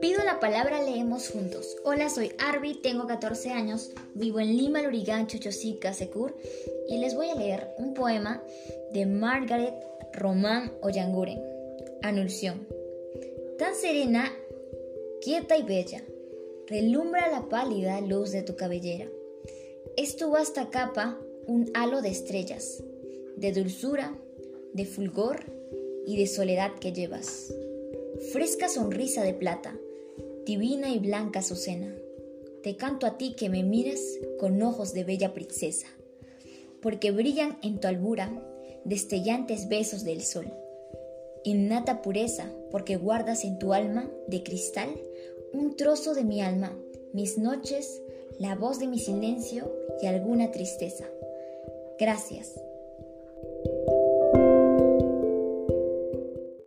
Pido la palabra, leemos juntos. Hola, soy Arby, tengo 14 años, vivo en Lima, Lurigancho, Chochosica, Secur, y les voy a leer un poema de Margaret Román Ollanguren, Anulsión. Tan serena, quieta y bella, relumbra la pálida luz de tu cabellera. Es tu vasta capa un halo de estrellas, de dulzura, de fulgor y de soledad que llevas. Fresca sonrisa de plata, divina y blanca azucena, te canto a ti que me miras con ojos de bella princesa, porque brillan en tu albura destellantes besos del sol. Innata pureza, porque guardas en tu alma de cristal un trozo de mi alma, mis noches, la voz de mi silencio y alguna tristeza. Gracias.